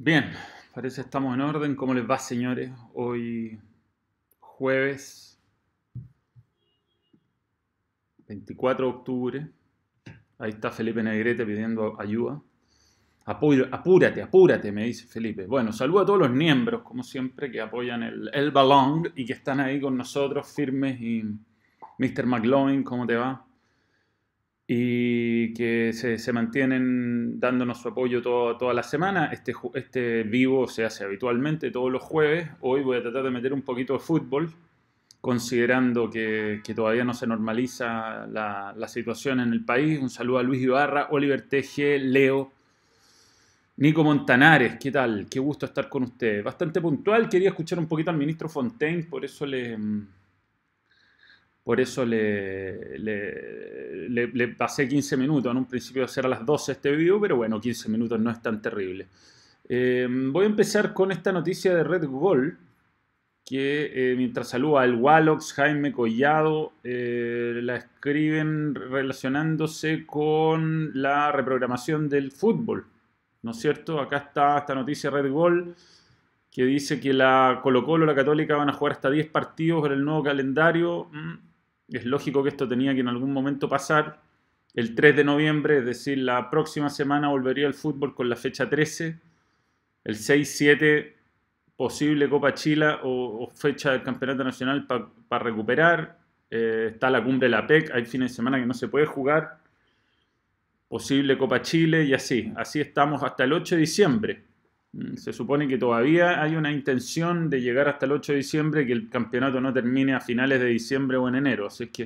Bien, parece que estamos en orden. ¿Cómo les va, señores? Hoy jueves 24 de octubre. Ahí está Felipe Negrete pidiendo ayuda. apúrate, apúrate, me dice Felipe. Bueno, saludo a todos los miembros, como siempre, que apoyan el, el balón y que están ahí con nosotros firmes. Y Mr. McLovin, ¿cómo te va? Y que se, mantienen dándonos su apoyo toda la semana. Este, este vivo se hace habitualmente todos los jueves. Hoy voy a tratar de meter un poquito de fútbol, considerando que, todavía no se normaliza la, situación en el país. Un saludo a Luis Ibarra, Oliver Teje, Leo. Nico Montanares, ¿qué tal? Qué gusto estar con ustedes. Bastante puntual, quería escuchar un poquito al ministro Fontaine, por eso le, por eso le, pasé 15 minutos. En un principio a las 12 este video, pero bueno, 15 minutos no es tan terrible. Eh, voy a empezar con esta noticia de Red Gold, que eh, mientras saluda al Wallox, Jaime Collado, eh, la escriben relacionándose con la reprogramación del fútbol. ¿No es cierto? Acá está esta noticia Red Gold que dice que la Colo Colo, la Católica van a jugar hasta 10 partidos en el nuevo calendario. Mm, es lógico que esto tenía que en algún momento pasar. El 3 de noviembre, es decir, la próxima semana volvería el fútbol con la fecha 13. El 6-7, posible Copa Chile o, fecha del Campeonato Nacional para recuperar. Eh, está la cumbre de la PEC, hay fines de semana que no se puede jugar. Posible Copa Chile y así. Así estamos hasta el 8 de diciembre. Mm, se supone que todavía hay una intención de llegar hasta el 8 de diciembre, que el campeonato no termine a finales de diciembre o en enero. Así es que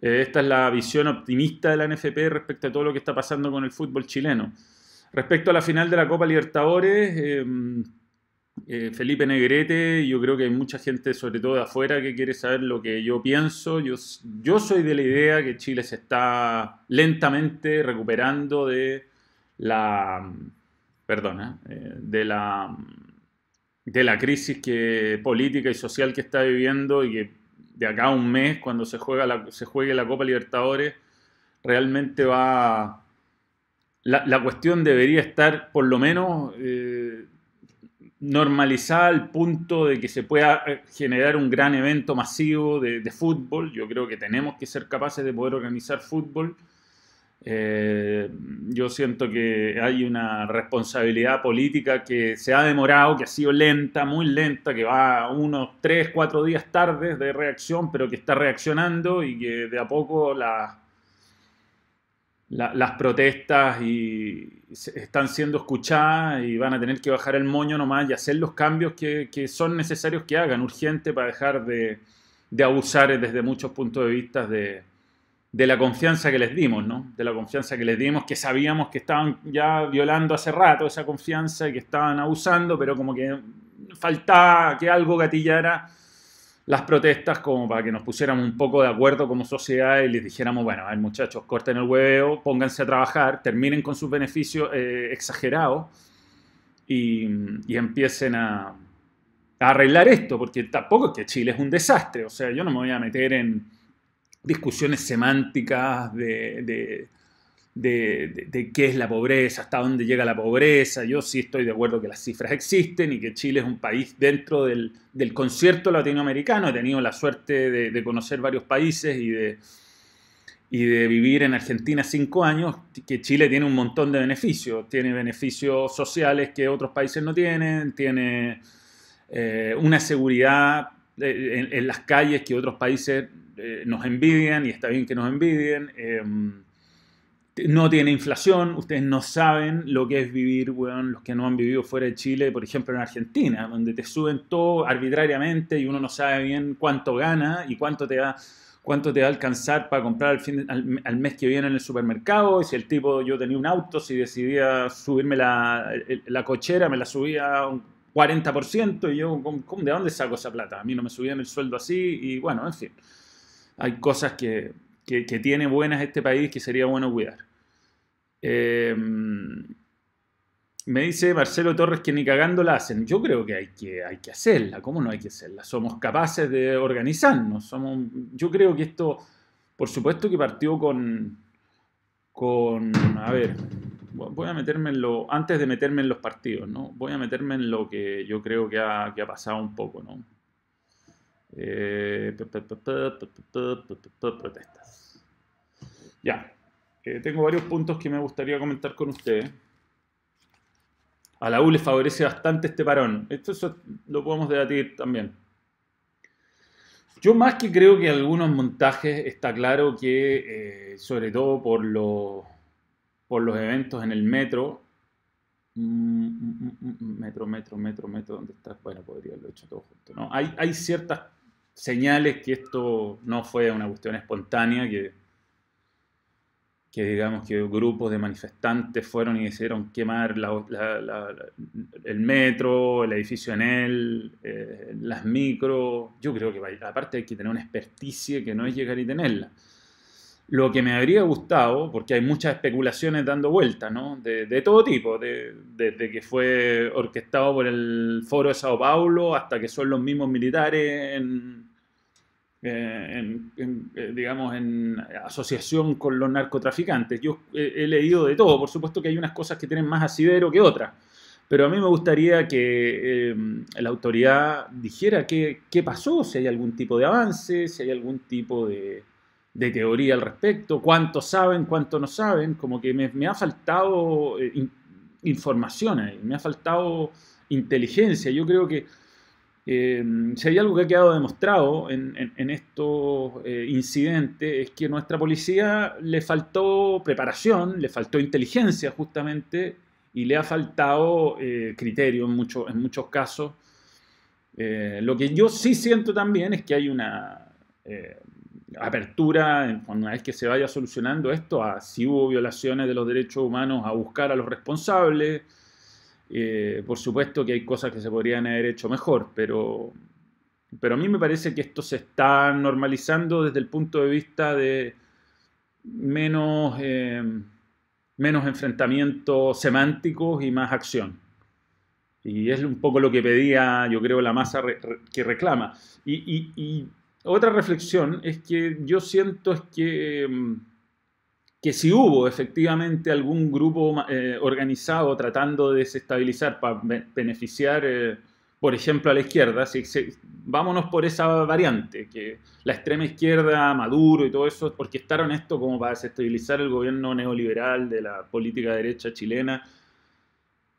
eh, esta es la visión optimista de la NFP respecto a todo lo que está pasando con el fútbol chileno. Respecto a la final de la Copa Libertadores, em, eh, Felipe Negrete, yo creo que hay mucha gente, sobre todo de afuera, que quiere saber lo que yo pienso. Yo, yo soy de la idea que Chile se está lentamente recuperando de la perdona, eh, de, la, de la crisis que, política y social que está viviendo y que de acá a un mes, cuando se, juega la, se juegue la Copa Libertadores, realmente va... La, cuestión debería estar por lo menos eh, normalizada al punto de que se pueda eh, generar un gran evento masivo de, de fútbol. Yo creo que tenemos que ser capaces de poder organizar fútbol eh, yo siento que hay una responsabilidad política que se ha demorado, que ha sido lenta, muy lenta, que va unos 3, 4 días tarde de reacción, pero que está reaccionando y que de a poco las protestas y están siendo escuchadas y van a tener que bajar el moño nomás y hacer los cambios que, son necesarios que hagan, urgente para dejar de, de abusar desde muchos puntos de vista de, de la confianza que les dimos, ¿no? De la confianza que les dimos, que sabíamos que estaban ya violando hace rato esa confianza y que estaban abusando, pero como que faltaba que algo gatillara las protestas como para que nos pusiéramos un poco de acuerdo como sociedad y les dijéramos, bueno, a ver muchachos, corten el huevo, pónganse a trabajar, terminen con sus beneficios eh, exagerados y, empiecen a, a arreglar esto, porque tampoco es que Chile es un desastre, o sea, yo no me voy a meter en discusiones semánticas de, de, qué es la pobreza, hasta dónde llega la pobreza. Yo sí estoy de acuerdo que las cifras existen y que Chile es un país dentro del, concierto latinoamericano. He tenido la suerte de, conocer varios países y de, y de vivir en Argentina cinco años, que Chile tiene un montón de beneficios. Tiene beneficios sociales que otros países no tienen, tiene eh, una seguridad eh, en, las calles que otros países eh, nos envidian y está bien que nos envidien. Em, no tiene inflación, ustedes no saben lo que es vivir, bueno, los que no han vivido fuera de Chile, por ejemplo en Argentina, donde te suben todo arbitrariamente y uno no sabe bien cuánto gana y cuánto te va, cuánto te va a alcanzar para comprar al, fin, al, mes que viene en el supermercado. Y si el tipo, yo tenía un auto, si decidía subirme la, la cochera, me la subía 40% y yo, ¿de dónde saco esa plata? A mí no me subían el sueldo así y bueno, en fin hay cosas que, tiene buenas este país que sería bueno cuidar. Em, me dice Marcelo Torres que ni cagando la hacen. Yo creo que hay, que hay que hacerla. ¿Cómo no hay que hacerla? Somos capaces de organizarnos. Somos, yo creo que esto, por supuesto que partió con, con, a ver, voy a meterme en lo, antes de meterme en los partidos, ¿no? Voy a meterme en lo que yo creo que ha, pasado un poco, ¿no? Protestas. Ya, eh, tengo varios puntos que me gustaría comentar con ustedes. A la U le favorece bastante este parón. Esto lo podemos debatir también. Yo más que creo que algunos montajes está claro que, eh, sobre todo por, por los eventos en el metro, mm, mm, mm, metro, metro, metro, metro, ¿dónde está? Bueno, podría haberlo hecho todo junto. ¿no? Hay, hay ciertas señales que esto no fue una cuestión espontánea, que que digamos que grupos de manifestantes fueron y hicieron quemar el metro, el edificio en él, eh, las micros. Yo creo que aparte hay que tener una experticia que no es llegar y tenerla. Lo que me habría gustado, porque hay muchas especulaciones dando vueltas, ¿no? De, todo tipo, desde que fue orquestado por el Foro de Sao Paulo hasta que son los mismos militares en, eh, en, eh, digamos, en asociación con los narcotraficantes. Yo he, leído de todo, por supuesto que hay unas cosas que tienen más asidero que otras, pero a mí me gustaría que eh, la autoridad dijera qué, pasó, si hay algún tipo de avance, si hay algún tipo de, de teoría al respecto, cuántos saben, cuántos no saben, como que me, ha faltado información ahí, me ha faltado inteligencia. Yo creo que eh, si hay algo que ha quedado demostrado en, estos eh, incidentes es que a nuestra policía le faltó preparación, le faltó inteligencia justamente y le ha faltado eh, criterio en, en muchos casos. lo que yo sí siento también es que hay una apertura, una vez que se vaya solucionando esto, a si hubo violaciones de los derechos humanos, a buscar a los responsables eh, por supuesto que hay cosas que se podrían haber hecho mejor, pero, pero a mí me parece que esto se está normalizando desde el punto de vista de menos, eh, menos enfrentamientos semánticos y más acción. Y es un poco lo que pedía, yo creo, la masa que reclama. Y, otra reflexión es que yo siento es que... Mm, que si hubo efectivamente algún grupo eh, organizado tratando de desestabilizar para beneficiar, eh, por ejemplo, a la izquierda, si, vámonos por esa variante, que la extrema izquierda, Maduro y todo eso orquestaron esto como para desestabilizar el gobierno neoliberal de la política derecha chilena.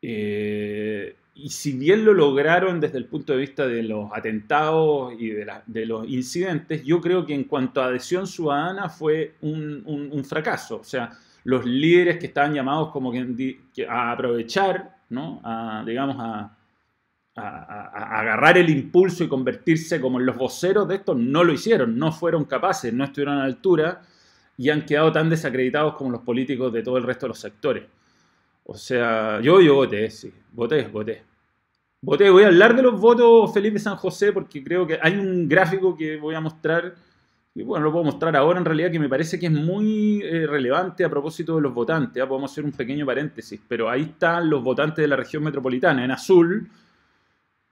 Eh, y si bien lo lograron desde el punto de vista de los atentados y de, los incidentes, yo creo que en cuanto a adhesión ciudadana fue un, fracaso. O sea, los líderes que estaban llamados como que, a aprovechar, ¿no? a, digamos, a, agarrar el impulso y convertirse como en los voceros de esto, no lo hicieron, no fueron capaces, no estuvieron a la altura y han quedado tan desacreditados como los políticos de todo el resto de los sectores. O sea, yo, yo voté, sí, voté, voté. Voté, voy a hablar de los votos Felipe San José porque creo que hay un gráfico que voy a mostrar, y bueno, lo puedo mostrar ahora en realidad, que me parece que es muy eh, relevante a propósito de los votantes. ¿ah? Podemos hacer un pequeño paréntesis, pero ahí están los votantes de la región metropolitana, en azul,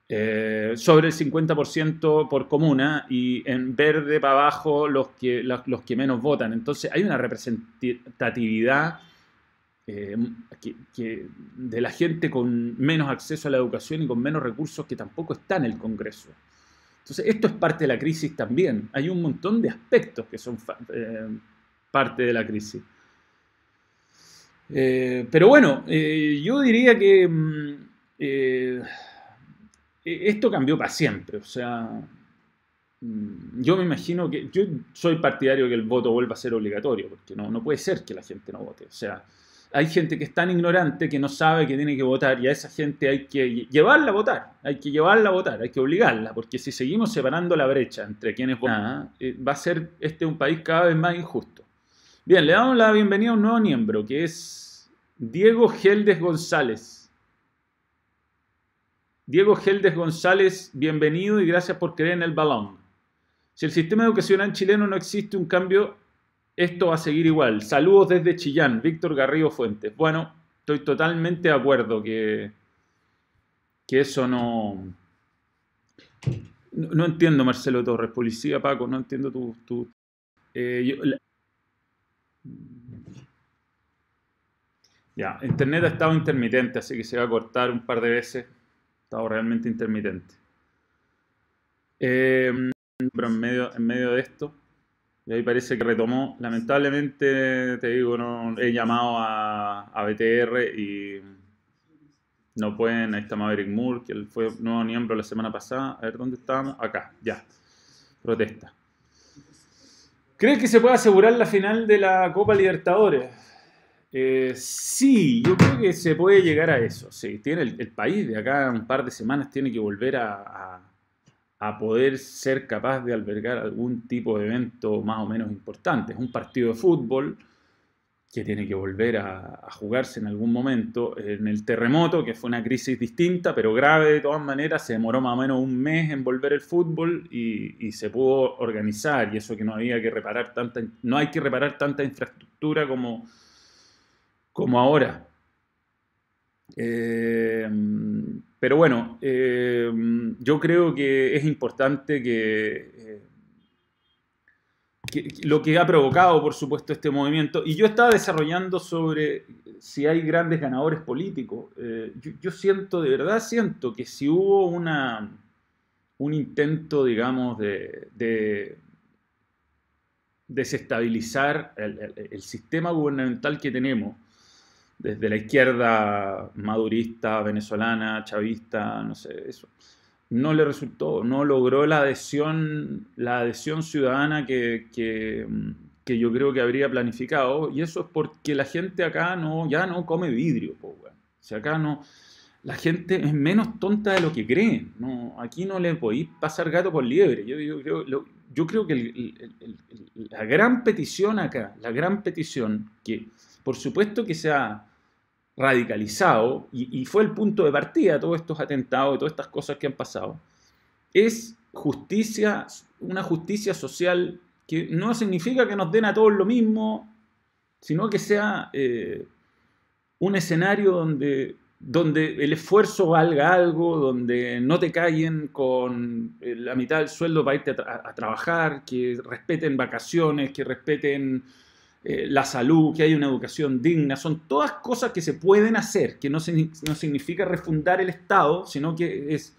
eh, sobre el 50% por comuna y en verde para abajo los que, los que menos votan. Entonces hay una representatividad eh, de la gente con menos acceso a la educación y con menos recursos que tampoco está en el Congreso. Entonces, esto es parte de la crisis también. Hay un montón de aspectos que son eh, parte de la crisis. Eh, pero bueno, yo diría que mm, esto cambió para siempre. O sea, mm, yo me imagino que yo soy partidario de que el voto vuelva a ser obligatorio, porque no, no puede ser que la gente no vote. O sea, hay gente que es tan ignorante que no sabe que tiene que votar y a esa gente hay que llevarla a votar, hay que llevarla a votar, hay que obligarla, porque si seguimos separando la brecha entre quienes votan, eh, va a ser este un país cada vez más injusto. Bien, le damos la bienvenida a un nuevo miembro que es Diego Geldes González. Diego Geldes González, bienvenido y gracias por creer en el balón. Si el sistema educacional chileno no existe un cambio esto va a seguir igual. Saludos desde Chillán, Víctor Garrido Fuentes. Bueno, estoy totalmente de acuerdo que, que eso no, no... entiendo, Marcelo Torres, policía, Paco, no entiendo tu... Eh, Ya, internet ha estado intermitente, así que se va a cortar un par de veces. Ha estado realmente intermitente. Eh, pero en medio, en medio de esto, y ahí parece que retomó. Lamentablemente, te digo, no he llamado a, a BTR y no pueden. Ahí está Maverick Moore, que él fue nuevo miembro la semana pasada. A ver, ¿dónde estábamos? Acá, ya. Protesta. ¿Crees que se puede asegurar la final de la Copa Libertadores? Eh, sí, yo creo que se puede llegar a eso. Sí, tiene el, país de acá un par de semanas tiene que volver a, poder ser capaz de albergar algún tipo de evento más o menos importante. Es un partido de fútbol que tiene que volver a, jugarse en algún momento. En el terremoto, que fue una crisis distinta, pero grave de todas maneras, se demoró más o menos un mes en volver el fútbol y, se pudo organizar. Y eso que no había que reparar tanta, no hay que reparar tanta infraestructura como, como ahora. Eh, pero bueno, eh, yo creo que es importante que eh, lo que ha provocado, por supuesto, este movimiento. Y yo estaba desarrollando sobre si hay grandes ganadores políticos. Eh, yo, siento, de verdad siento que si hubo una, un intento, digamos, de, desestabilizar el, sistema gubernamental que tenemos, desde la izquierda madurista, venezolana, chavista, no sé, eso no le resultó, no logró la adhesión, la adhesión ciudadana que, que, yo creo que habría planificado. Y eso es porque la gente acá no, ya no come vidrio. O sea, acá no, la gente es menos tonta de lo que creen. No, aquí no le podéis pasar gato por liebre. Yo, yo, creo que la gran petición acá, la gran petición, que por supuesto que sea radicalizado, y, fue el punto de partida de todos estos atentados y todas estas cosas que han pasado, es justicia, una justicia social que no significa que nos den a todos lo mismo, sino que sea eh, un escenario donde, donde el esfuerzo valga algo, donde no te callen con eh, la mitad del sueldo para irte a trabajar, que respeten vacaciones, que respeten eh, la salud, que haya una educación digna, son todas cosas que se pueden hacer, que no, no significa refundar el Estado, sino que es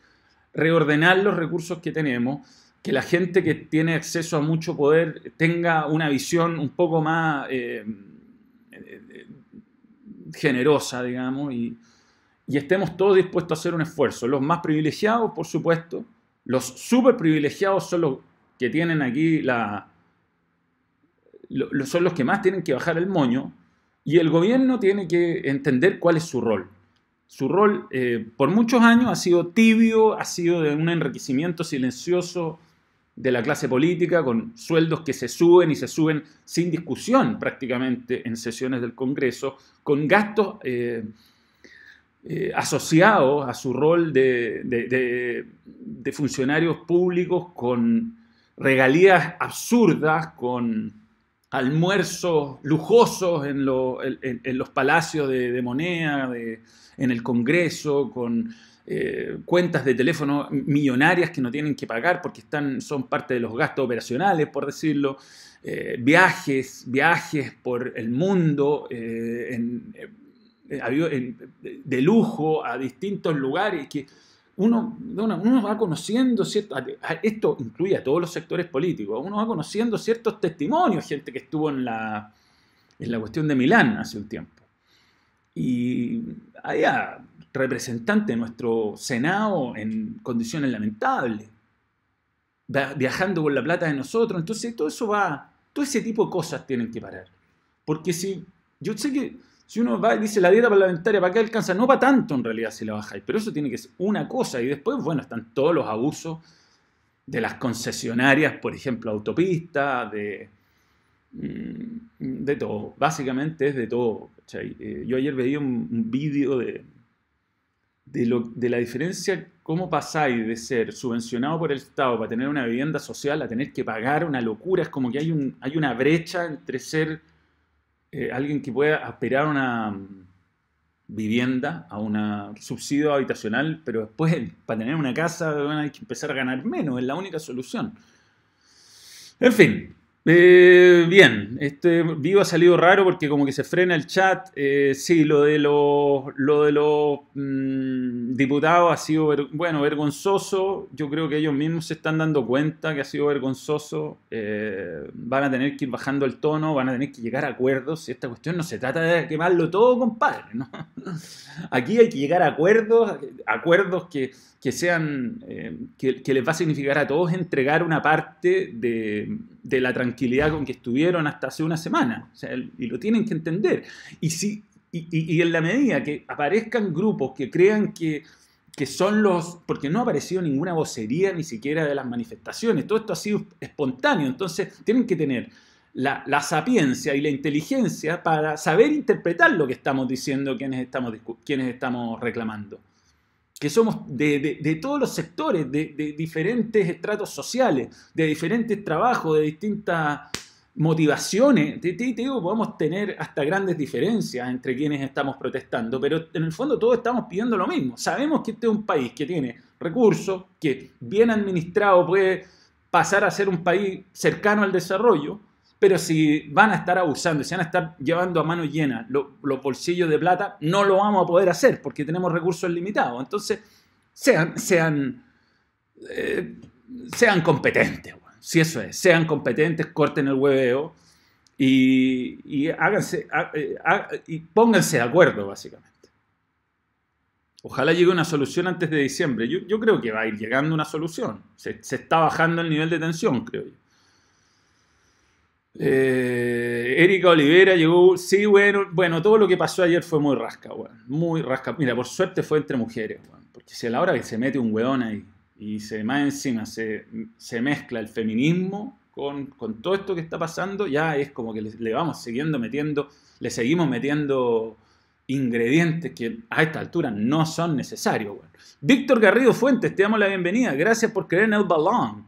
reordenar los recursos que tenemos, que la gente que tiene acceso a mucho poder tenga una visión un poco más eh, generosa, digamos, y, y estemos todos dispuestos a hacer un esfuerzo. Los más privilegiados, por supuesto, los súper privilegiados son los que tienen aquí la, son los que más tienen que bajar el moño y el gobierno tiene que entender cuál es su rol. Su rol eh, por muchos años ha sido tibio, ha sido de un enriquecimiento silencioso de la clase política, con sueldos que se suben y se suben sin discusión prácticamente en sesiones del Congreso, con gastos eh, eh, asociados a su rol de, de funcionarios públicos, con regalías absurdas, con almuerzos lujosos en, los palacios de, moneda, en el Congreso, con eh, cuentas de teléfono millonarias que no tienen que pagar porque están, son parte de los gastos operacionales, por decirlo, eh, viajes, viajes por el mundo eh, de lujo a distintos lugares que uno, uno, va conociendo, ¿cierto? esto incluye a todos los sectores políticos, uno va conociendo ciertos testimonios, gente que estuvo en la, en la cuestión de Milán hace un tiempo. Y había representantes de nuestro Senado en condiciones lamentables, viajando con la plata de nosotros. Entonces, todo eso va, todo ese tipo de cosas tienen que parar. Porque si, yo sé que si uno va y dice la dieta parlamentaria, ¿para qué alcanza? No va tanto en realidad si la bajáis, pero eso tiene que ser una cosa. Y después, bueno, están todos los abusos de las concesionarias, por ejemplo, autopistas, de, mm, de todo. Básicamente es de todo. Eh, yo ayer veía un, vídeo de, de, la diferencia, cómo pasáis de ser subvencionado por el Estado para tener una vivienda social a tener que pagar una locura. Es como que hay, un, hay una brecha entre ser eh, alguien que pueda aspirar a una mm, vivienda, a un subsidio habitacional, pero después para tener una casa hay que empezar a ganar menos, es la única solución. En fin, Eh, bien, este vivo ha salido raro porque como que se frena el chat. Eh, sí, lo de los, lo de los mm, diputados ha sido, bueno, vergonzoso. Yo creo que ellos mismos se están dando cuenta que ha sido vergonzoso. Eh, van a tener que ir bajando el tono, van a tener que llegar a acuerdos. Esta cuestión no se trata de quemarlo todo, compadre. ¿no? Aquí hay que llegar a acuerdos, acuerdos que, que sean, que, que les va a significar a todos entregar una parte de de la tranquilidad con que estuvieron hasta hace una semana. y lo tienen que entender. Y, si, y, en la medida que aparezcan grupos que crean que, que son los... porque no ha aparecido ninguna vocería ni siquiera de las manifestaciones, todo esto ha sido espontáneo, entonces tienen que tener la, la, sapiencia y la inteligencia para saber interpretar lo que estamos diciendo, quienes estamos, quienes estamos reclamando que somos de, todos los sectores, de, diferentes estratos sociales, de diferentes trabajos, de distintas motivaciones. Te, digo, podemos tener hasta grandes diferencias entre quienes estamos protestando, pero en el fondo todos estamos pidiendo lo mismo. Sabemos que este es un país que tiene recursos, que bien administrado puede pasar a ser un país cercano al desarrollo, pero si van a estar abusando, si van a estar llevando a mano llena los, bolsillos de plata, no lo vamos a poder hacer porque tenemos recursos limitados. Entonces, sean, sean, eh, sean competentes, si eso es, sean competentes, corten el hueveo y, háganse, eh, y pónganse de acuerdo, básicamente. Ojalá llegue una solución antes de diciembre. Yo, creo que va a ir llegando una solución. Se, se está bajando el nivel de tensión, creo yo. Eh, Erika Olivera llegó, sí, bueno, bueno, todo lo que pasó ayer fue muy rasca, muy rasca. Mira, por suerte fue entre mujeres, porque si a la hora que se mete un weón ahí y se más encima se, mezcla el feminismo con, con, todo esto que está pasando, ya es como que le, vamos siguiendo metiendo, le seguimos metiendo ingredientes que a esta altura no son necesarios. Víctor Garrido Fuentes, te damos la bienvenida. Gracias por creer en el balón.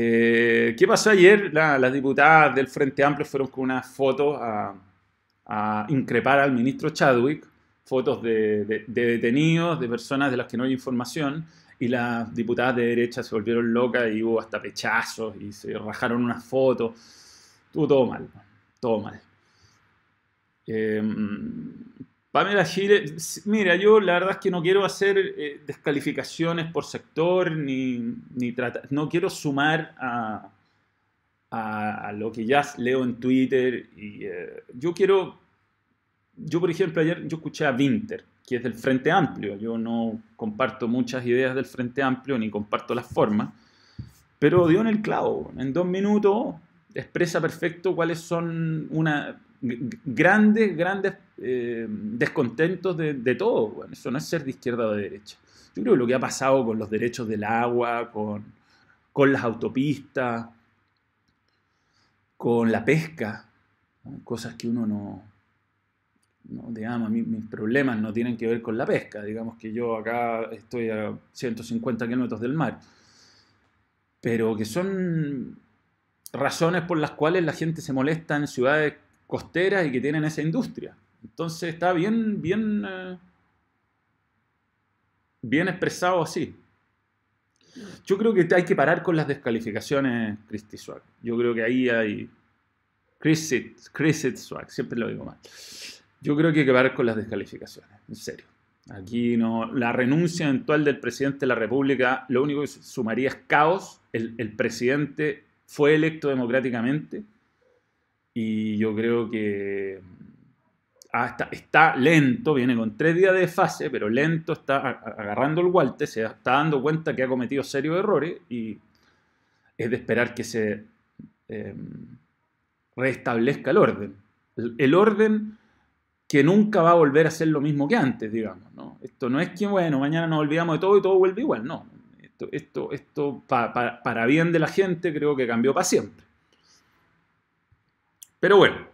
Eh, ¿Qué pasó ayer? las diputadas del Frente Amplio fueron con unas fotos a, increpar al ministro Chadwick, fotos de, detenidos, de personas de las que no hay información, y las diputadas de derecha se volvieron locas y hubo hasta pechazos y se rajaron unas fotos. Estuvo todo mal, todo mal. Eh, Pamela Chile, mira, yo la verdad es que no quiero hacer eh, descalificaciones por sector, ni, ni no quiero sumar a, a, lo que ya leo en Twitter. Y, eh, yo quiero, yo por ejemplo ayer yo escuché a Winter, que es del Frente Amplio. Yo no comparto muchas ideas del Frente Amplio, ni comparto las formas, pero dio en el clavo. En dos minutos expresa perfecto cuáles son una, grandes, grandes eh, descontentos de, todo. Bueno, eso no es ser de izquierda o de derecha. Yo creo que lo que ha pasado con los derechos del agua, con, con las autopistas, con la pesca, cosas que uno no, no digamos, mis problemas no tienen que ver con la pesca. Digamos que yo acá estoy a 150 kilómetros del mar. Pero que son razones por las cuales la gente se molesta en ciudades costeras y que tienen esa industria. Entonces está bien, bien, eh, bien expresado así. Yo creo que hay que parar con las descalificaciones, Christy Swag. Yo creo que ahí hay. Chris Swag, siempre lo digo mal. Yo creo que hay que parar con las descalificaciones, en serio. Aquí no. La renuncia eventual del presidente de la República, lo único que sumaría es caos. El presidente fue electo democráticamente y yo creo que hasta, está lento, viene con tres días de fase, pero lento, está agarrando el guante, se está dando cuenta que ha cometido serios errores y es de esperar que se em, restablezca el orden. El, orden que nunca va a volver a ser lo mismo que antes, digamos. ¿no? Esto no es que, bueno, mañana nos olvidamos de todo y todo vuelve igual, no. Esto, esto, esto para bien de la gente creo que cambió para siempre. Pero bueno,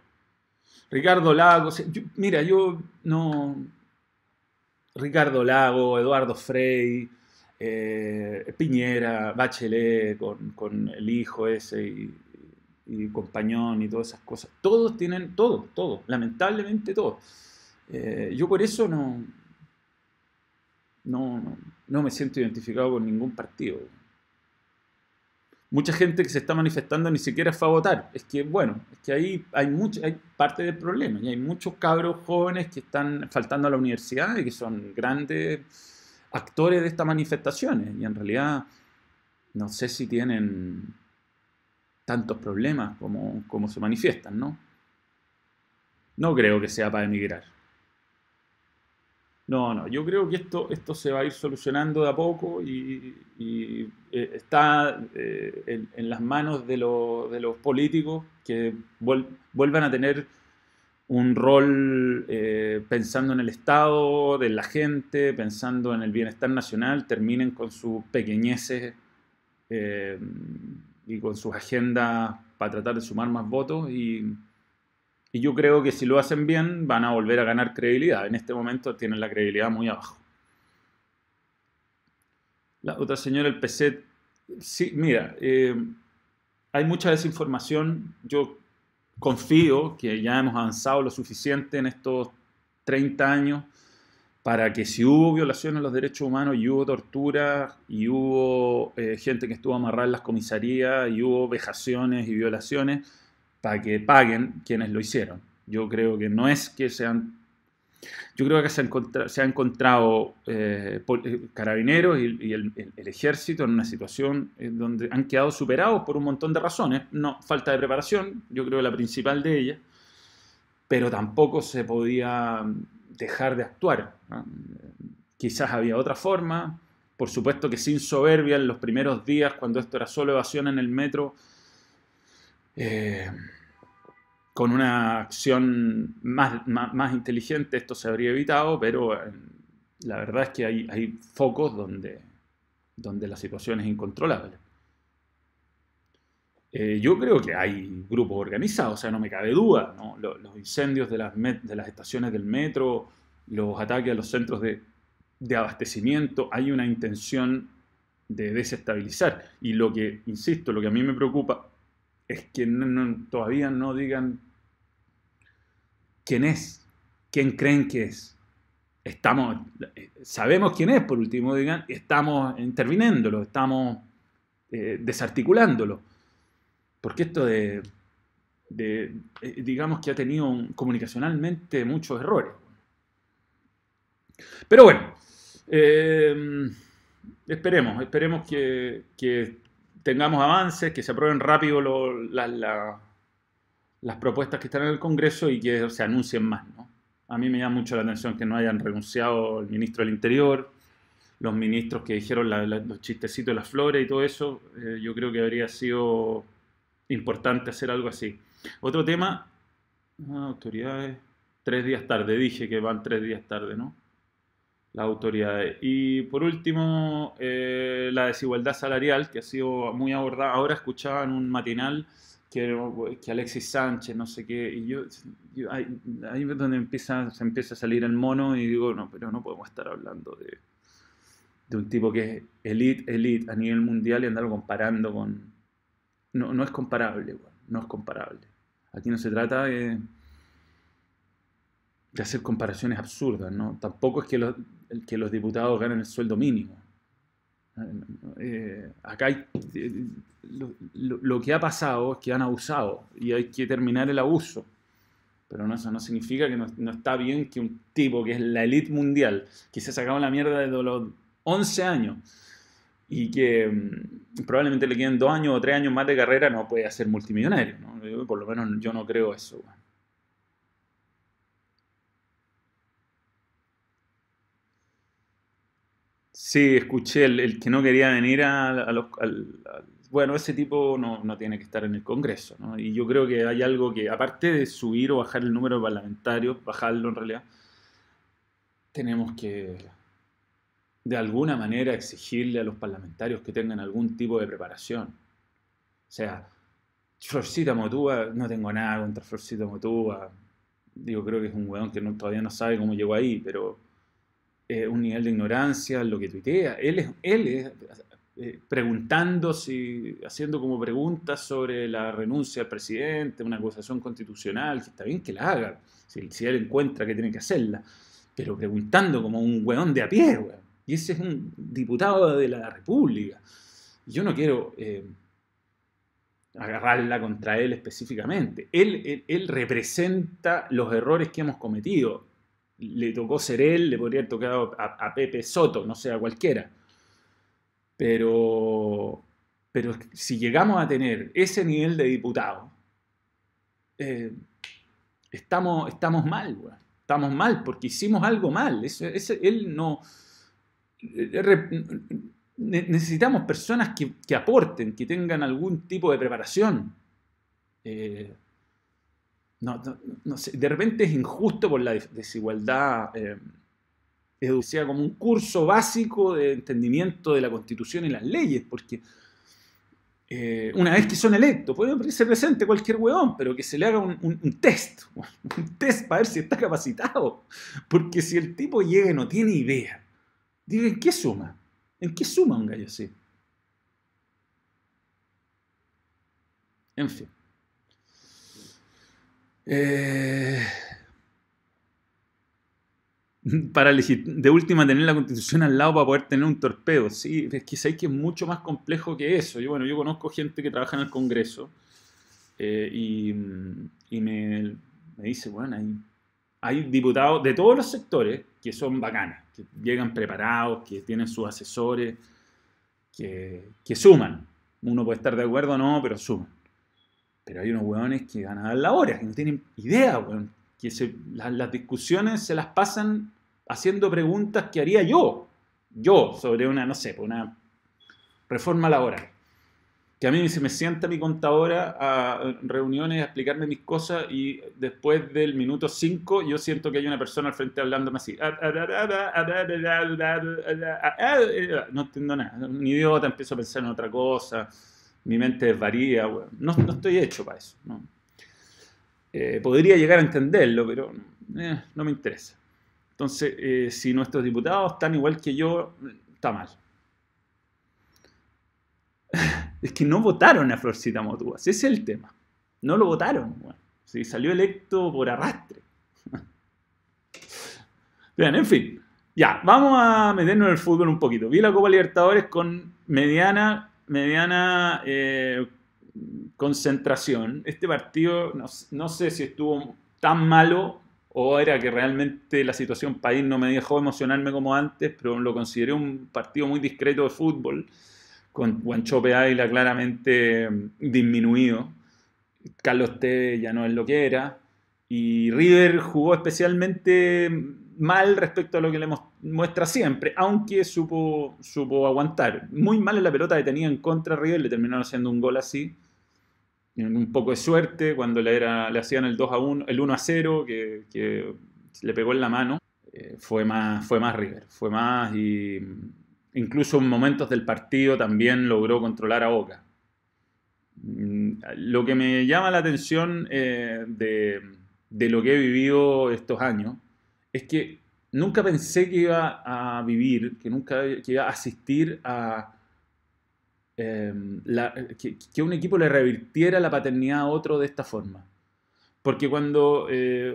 Ricardo Lago, mira, yo no... Ricardo Lago, Eduardo Frey, eh, Piñera, Bachelet con, el hijo ese y, y, Compañón y todas esas cosas. Todos tienen, todo, todo, lamentablemente todo. Eh, yo por eso no, no, no, no me siento identificado con ningún partido. Mucha gente que se está manifestando ni siquiera fue a votar. Es que, bueno, es que ahí hay, mucho, hay parte del problema. Y hay muchos cabros jóvenes que están faltando a la universidad y que son grandes actores de estas manifestaciones. Y en realidad no sé si tienen tantos problemas como, como se manifiestan, ¿no? No creo que sea para emigrar. No, no, yo creo que esto, esto se va a ir solucionando de a poco y, eh, está eh, en, las manos de, los políticos que vuelvan a tener un rol eh, pensando en el Estado, de la gente, pensando en el bienestar nacional, terminen con sus pequeñeces y con sus agendas para tratar de sumar más votos y, y yo creo que si lo hacen bien van a volver a ganar credibilidad. En este momento tienen la credibilidad muy abajo. La otra señora, el PC, sí, mira, eh, hay mucha desinformación. Yo confío que ya hemos avanzado lo suficiente en estos 30 años para que si hubo violaciones de los derechos humanos y hubo tortura y hubo eh, gente que estuvo amarrada en las comisarías y hubo vejaciones y violaciones, para que paguen quienes lo hicieron. Yo creo que no es que sean... Yo creo que se, se ha encontrado eh, eh, carabineros y, el, ejército en una situación en donde han quedado superados por un montón de razones. No, falta de preparación, yo creo que la principal de ellas, pero tampoco se podía dejar de actuar. Quizás había otra forma, por supuesto que sin soberbia en los primeros días, cuando esto era solo evasión en el metro, eh, con una acción más, inteligente esto se habría evitado, pero eh, la verdad es que hay, focos donde, donde la situación es incontrolable. Eh, yo creo que hay grupos organizados, o sea, no me cabe duda. Los, incendios de las, estaciones del metro, los ataques a los centros de abastecimiento, hay una intención de desestabilizar. Y lo que, insisto, lo que a mí me preocupa es que todavía no digan quién es, quién creen que es. Estamos, sabemos quién es, por último, digan, estamos interviniéndolo, estamos eh, desarticulándolo. Porque esto de, eh, digamos que ha tenido comunicacionalmente muchos errores. Pero bueno, eh, esperemos, esperemos que, que tengamos avances, que se aprueben rápido las propuestas que están en el Congreso y que se anuncien más. A mí me llama mucho la atención que no hayan renunciado el ministro del Interior, los ministros que dijeron los chistecitos de las flores y todo eso. Eh, yo creo que habría sido importante hacer algo así. Otro tema, ah, autoridades, tres días tarde, dije que van tres días tarde, ¿no? Las autoridades. Y por último, eh, la desigualdad salarial, que ha sido muy abordada. Ahora escuchaba en un matinal que, que Alexis Sánchez, no sé qué, y yo, ahí, es donde empieza, se empieza a salir el mono y digo, no, pero no podemos estar hablando de, de un tipo que es elite, elite a nivel mundial y andarlo comparando con... No, no es comparable, no es comparable. Aquí no se trata de de hacer comparaciones absurdas, ¿no? Tampoco es que los, que los diputados ganen el sueldo mínimo. Eh, acá hay, eh, lo, que ha pasado es que han abusado y hay que terminar el abuso. Pero no, eso no significa que no, está bien que un tipo que es la elite mundial, que se ha sacado la mierda desde los 11 años y que mm, probablemente le queden dos años o tres años más de carrera, no puede ser multimillonario. Por lo menos yo no creo eso. Sí, escuché el, que no quería venir a, los... bueno, ese tipo no, tiene que estar en el Congreso, ¿no? Y yo creo que hay algo que, aparte de subir o bajar el número de parlamentarios, bajarlo en realidad, tenemos que, de alguna manera, exigirle a los parlamentarios que tengan algún tipo de preparación. O sea, Florcita Motúa, no tengo nada contra Florcita Motúa. Digo, creo que es un weón que todavía no sabe cómo llegó ahí, pero eh, un nivel de ignorancia lo que tuitea. Él es, él es eh, preguntando, haciendo como preguntas sobre la renuncia del presidente, una acusación constitucional, que está bien que la haga, si, si él encuentra que tiene que hacerla, pero preguntando como un weón de a pie, weón. Y ese es un diputado de la República. Yo no quiero, eh, agarrarla contra él específicamente. Él, él, representa los errores que hemos cometido. Le tocó ser él, le podría haber tocado a, Pepe Soto, no sé, a cualquiera. Pero, pero si llegamos a tener ese nivel de diputado, eh, estamos, estamos mal, estamos mal porque hicimos algo mal. él no... Eh, necesitamos personas que, aporten, que tengan algún tipo de preparación. Eh, de repente es injusto por la desigualdad, eh, como un curso básico de entendimiento de la constitución y las leyes, porque eh, una vez que son electos, puede ser presente cualquier hueón, pero que se le haga un, un, test, un test para ver si está capacitado, porque si el tipo llega y no tiene idea, digan, ¿qué suma? ¿En qué suma un gallo así? En fin. Eh, para de última tener la constitución al lado para poder tener un torpedo. Sí, es que que es mucho más complejo que eso. Yo, bueno, yo conozco gente que trabaja en el Congreso eh, y, me, dice, bueno, hay, hay diputados de todos los sectores que son bacanas que llegan preparados, que tienen sus asesores, que, suman. Uno puede estar de acuerdo o no, pero suman. Pero hay unos hueones que dar la hora, que no tienen idea, hueón. Que las, discusiones se las pasan haciendo preguntas que haría yo. Yo, sobre una, no sé, una reforma laboral que a mí se me sienta mi contadora a reuniones a explicarme mis cosas y después del minuto 5 yo siento que hay una persona al frente hablándome así. No entiendo nada. Un idiota, empiezo a pensar en otra cosa. Mi mente desvaría. No, estoy hecho para eso. Eh, podría llegar a entenderlo, pero eh, no me interesa. Entonces, eh, si nuestros diputados están igual que yo, está mal es que no votaron a Florcita Motúa. Ese es el tema. No lo votaron. Bueno, salió electo por arrastre. Bien, en fin. Ya, vamos a meternos en el fútbol un poquito. Vi la Copa Libertadores con mediana, mediana eh, concentración. Este partido, no, no, sé si estuvo tan malo o era que realmente la situación país no me dejó emocionarme como antes, pero lo consideré un partido muy discreto de fútbol con Guanchope Águila claramente mm, disminuido. Carlos T ya no es lo que era. Y River jugó especialmente mal respecto a lo que le muestra siempre, aunque supo, supo aguantar. Muy mal en la pelota que tenía en contra River, le terminaron haciendo un gol así. Un poco de suerte cuando le, era, le hacían el 2 a 1, el 1 a 0, que, le pegó en la mano. Eh, fue, más, fue más River, fue más y incluso en momentos del partido también logró controlar a Boca. Mm, lo que me llama la atención eh, de, lo que he vivido estos años es que nunca pensé que iba a vivir, que nunca iba a asistir a em, que, un equipo le revirtiera la paternidad a otro de esta forma. Porque cuando eh,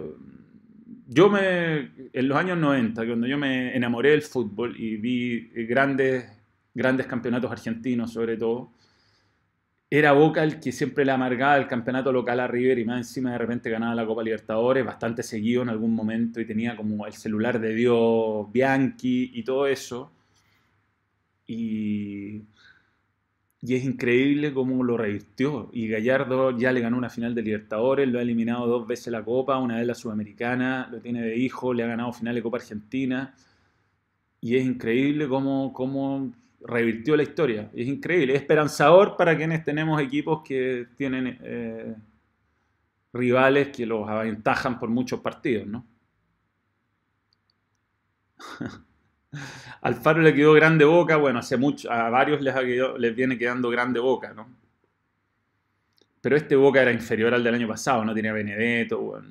yo me, en los años 90, cuando yo me enamoré del fútbol y vi grandes, grandes campeonatos argentinos sobre todo, era Boca el que siempre le amargaba el campeonato local a River y más encima de repente ganaba la Copa Libertadores, bastante seguido en algún momento y tenía como el celular de Dios, Bianchi y todo eso. Y y es increíble cómo lo revirtió. Y Gallardo ya le ganó una final de Libertadores, lo ha eliminado dos veces la Copa, una vez la Sudamericana, lo tiene de hijo, le ha ganado final de Copa Argentina. Y es increíble cómo, cómo revirtió la historia. Es increíble, es esperanzador para quienes tenemos equipos que tienen eh, rivales que los aventajan por muchos partidos, ¿no? Alfaro le quedó grande boca, bueno, hace mucho, a varios les, les viene quedando grande boca, ¿no? Pero este Boca era inferior al del año pasado, no tenía Benedetto,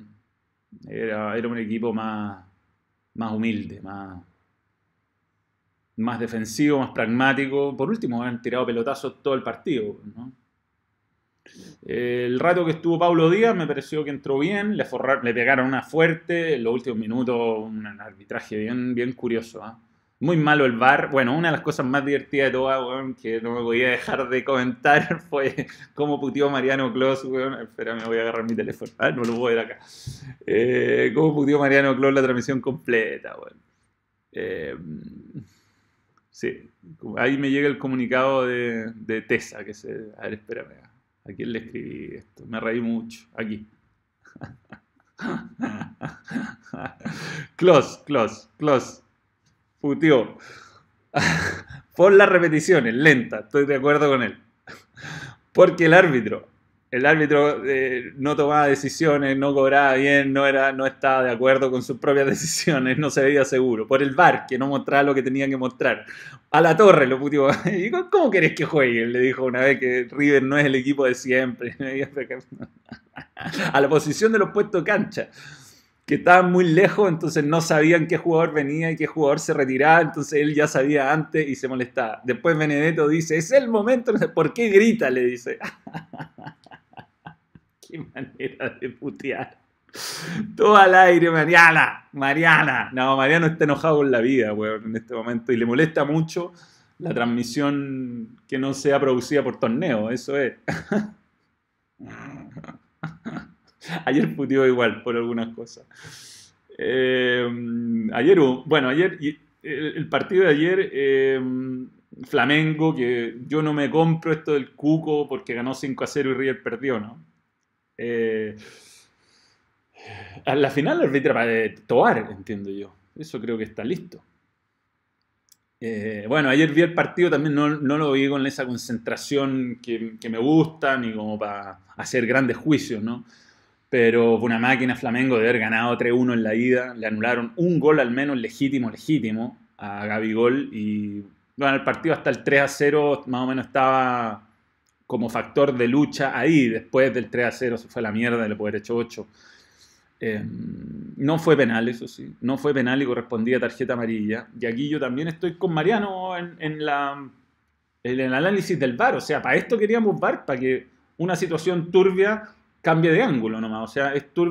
era, era, un equipo más, más humilde, más, más defensivo, más pragmático. Por último, han tirado pelotazos todo el partido. El rato que estuvo Pablo Díaz me pareció que entró bien, le, pegaron una fuerte, en los últimos minutos un arbitraje bien, bien curioso. ¿ah? Muy malo el bar. Bueno, una de las cosas más divertidas de todas, weón, que no me podía dejar de comentar fue cómo puteó Mariano Clos, weón. Espera, me voy a agarrar mi teléfono. Ah, no lo puedo ver acá. Eh, cómo puteó Mariano Clos la transmisión completa, weón. Eh, sí, ahí me llega el comunicado de, de Tessa, que se... A ver, espérame. ¿A quién le escribí esto? Me reí mucho. Aquí. Close, close, close. Putió. Por las repeticiones, lenta, estoy de acuerdo con él. Porque el árbitro, el árbitro eh, no tomaba decisiones, no cobraba bien, no, era, no estaba de acuerdo con sus propias decisiones, no se veía seguro. Por el VAR, que no mostraba lo que tenía que mostrar. A la torre lo putió. ¿Cómo querés que juegue? Le dijo una vez que River no es el equipo de siempre. A la posición de los puestos cancha que estaban muy lejos, entonces no sabían qué jugador venía y qué jugador se retiraba, entonces él ya sabía antes y se molestaba. Después Benedetto dice, es el momento, ¿por qué grita? Le dice. Qué manera de putear. Todo al aire, Mariana, Mariana. No, Mariano está enojado con la vida, weón, en este momento y le molesta mucho la transmisión que no sea producida por torneo, eso es. ayer puteó igual por algunas cosas. Eh, ayer, bueno, ayer, el, partido de ayer, eh, Flamengo, que yo no me compro esto del Cuco porque ganó 5 a 0 y River perdió, ¿no? Eh, a la final arbitra para Toar, entiendo yo. Eso creo que está listo. bueno, ayer vi el partido, también no, lo vi con esa concentración que, que, me gusta, ni como para hacer grandes juicios, ¿no? pero fue una máquina Flamengo de haber ganado 3-1 en la ida. Le anularon un gol al menos legítimo, legítimo a Gabigol y bueno, el partido hasta el 3-0 más o menos estaba como factor de lucha ahí. Después del 3-0 se fue a la mierda, puede haber hecho 8. Eh, no fue penal, eso sí. No fue penal y correspondía a tarjeta amarilla. Y aquí yo también estoy con Mariano en, en, la, en el análisis del VAR. O sea, para esto queríamos VAR, para que una situación turbia cambie de ángulo nomás. O sea, es turbio